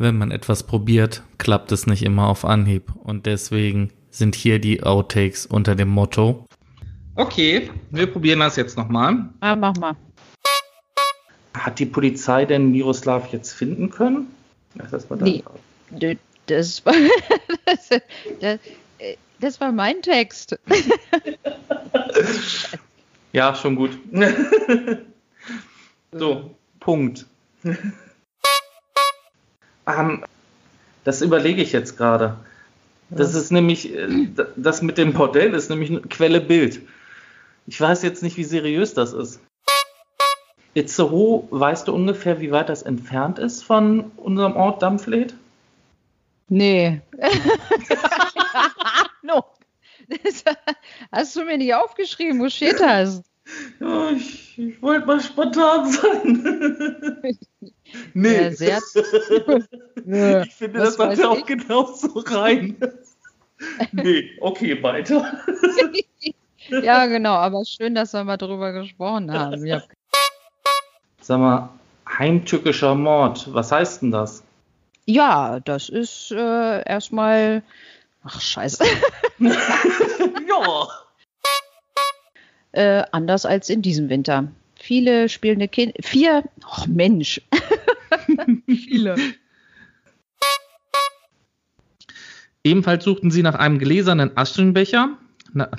Wenn man etwas probiert, klappt es nicht immer auf Anhieb. Und deswegen sind hier die Outtakes unter dem Motto. Okay, wir probieren das jetzt nochmal. Ah, mach mal. Hat die Polizei denn Miroslav jetzt finden können? Das war, nee. das, war das, das, das war mein Text. ja, schon gut. so, Punkt. Um, das überlege ich jetzt gerade. Das ist nämlich, äh, das mit dem Bordell ist nämlich eine Quelle Bild. Ich weiß jetzt nicht, wie seriös das ist. Itzehoe, weißt du ungefähr, wie weit das entfernt ist von unserem Ort Dampfled? Nee. no. Das hast du mir nicht aufgeschrieben, wo steht das? Ja, ich, ich wollte mal spontan sein. nee. Ja, sehr ich finde, das macht ja auch genauso rein. nee, okay, weiter. ja, genau, aber schön, dass wir mal drüber gesprochen haben. Ja. Sag mal, heimtückischer Mord, was heißt denn das? Ja, das ist äh, erstmal. Ach, scheiße. ja. Äh, anders als in diesem Winter. Viele spielende Kinder. Vier. Oh, Mensch. Viele. Ebenfalls suchten sie nach einem gläsernen Aschenbecher. Na,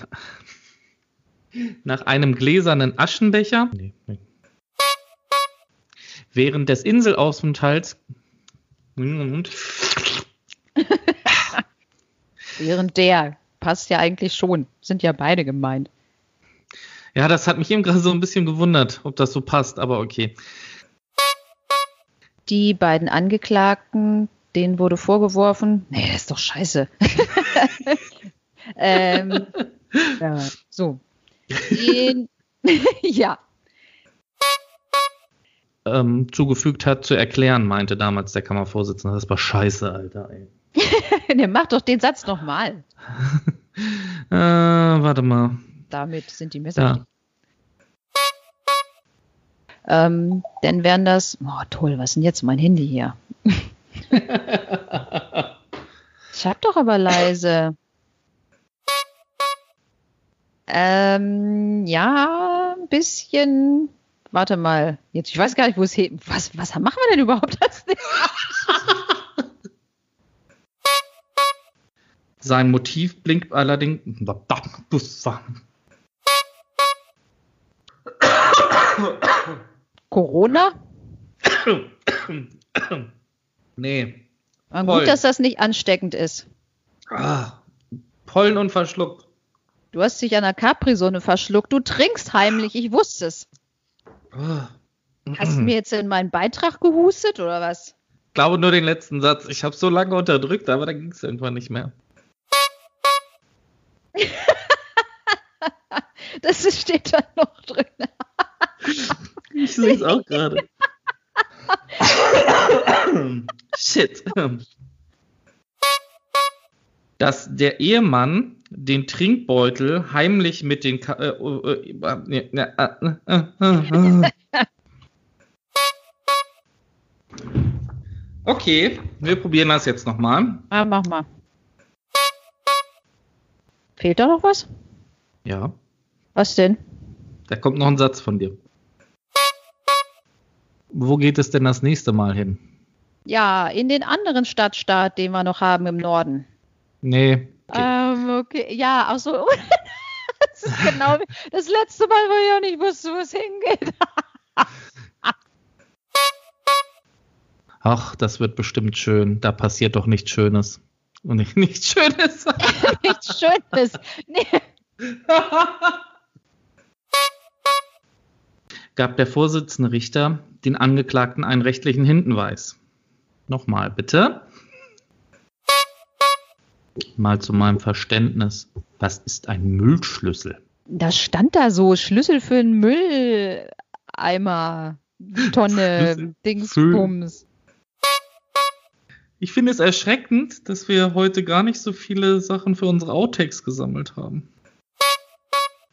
nach einem gläsernen Aschenbecher. Nee, nee. Während des Inselaufenthalts. Während der passt ja eigentlich schon. Sind ja beide gemeint. Ja, das hat mich eben gerade so ein bisschen gewundert, ob das so passt, aber okay. Die beiden Angeklagten, denen wurde vorgeworfen, nee, das ist doch scheiße. ähm, ja, so. Den, ja. Ähm, zugefügt hat, zu erklären, meinte damals der Kammervorsitzende. Das war scheiße, Alter. Ey. der macht doch den Satz nochmal. äh, warte mal. Damit sind die Messer. Ja. Ähm, dann wären das, oh toll, was ist denn jetzt mein Handy hier? Sag doch aber leise. Ähm, ja, ein bisschen. Warte mal. Jetzt, ich weiß gar nicht, wo es hin. Was, was machen wir denn überhaupt als Sein Motiv blinkt allerdings. Corona? nee. Aber gut, dass das nicht ansteckend ist. Ah, Pollen und verschluckt. Du hast dich an der Capri-Sonne verschluckt. Du trinkst heimlich, ich wusste es. Ah. Hast du mir jetzt in meinen Beitrag gehustet oder was? Ich glaube nur den letzten Satz. Ich habe so lange unterdrückt, aber dann ging es irgendwann nicht mehr. das steht da noch drin. ich sehe es auch gerade. Shit. Dass der Ehemann den Trinkbeutel heimlich mit den. Ka äh, äh, äh, okay, wir probieren das jetzt nochmal. Ah, mach mal. Fehlt da noch was? Ja. Was denn? Da kommt noch ein Satz von dir. Wo geht es denn das nächste Mal hin? Ja, in den anderen Stadtstaat, den wir noch haben im Norden. Nee. Okay, ähm, okay. ja, ach so. das ist genau das letzte Mal, wo ich auch nicht wusste, wo es hingeht. ach, das wird bestimmt schön. Da passiert doch nichts Schönes. Und nicht, nichts Schönes. nichts Schönes. Nee. Gab der Vorsitzende Richter den Angeklagten einen rechtlichen Hinweis. Nochmal bitte. Mal zu meinem Verständnis. Was ist ein Müllschlüssel? Das stand da so, Schlüssel für einen Mülleimer, Tonne, Dingsbums. Ich finde es erschreckend, dass wir heute gar nicht so viele Sachen für unsere Outtakes gesammelt haben.